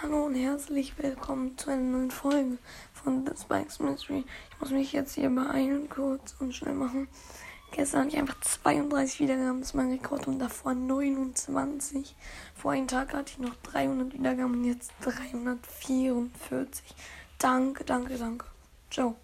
Hallo und herzlich willkommen zu einer neuen Folge von The Spikes Mystery. Ich muss mich jetzt hier beeilen, kurz und schnell machen. Gestern hatte ich einfach 32 Wiedergaben, das ist mein Rekord und davor 29. Vor einem Tag hatte ich noch 300 Wiedergaben und jetzt 344. Danke, danke, danke. Ciao.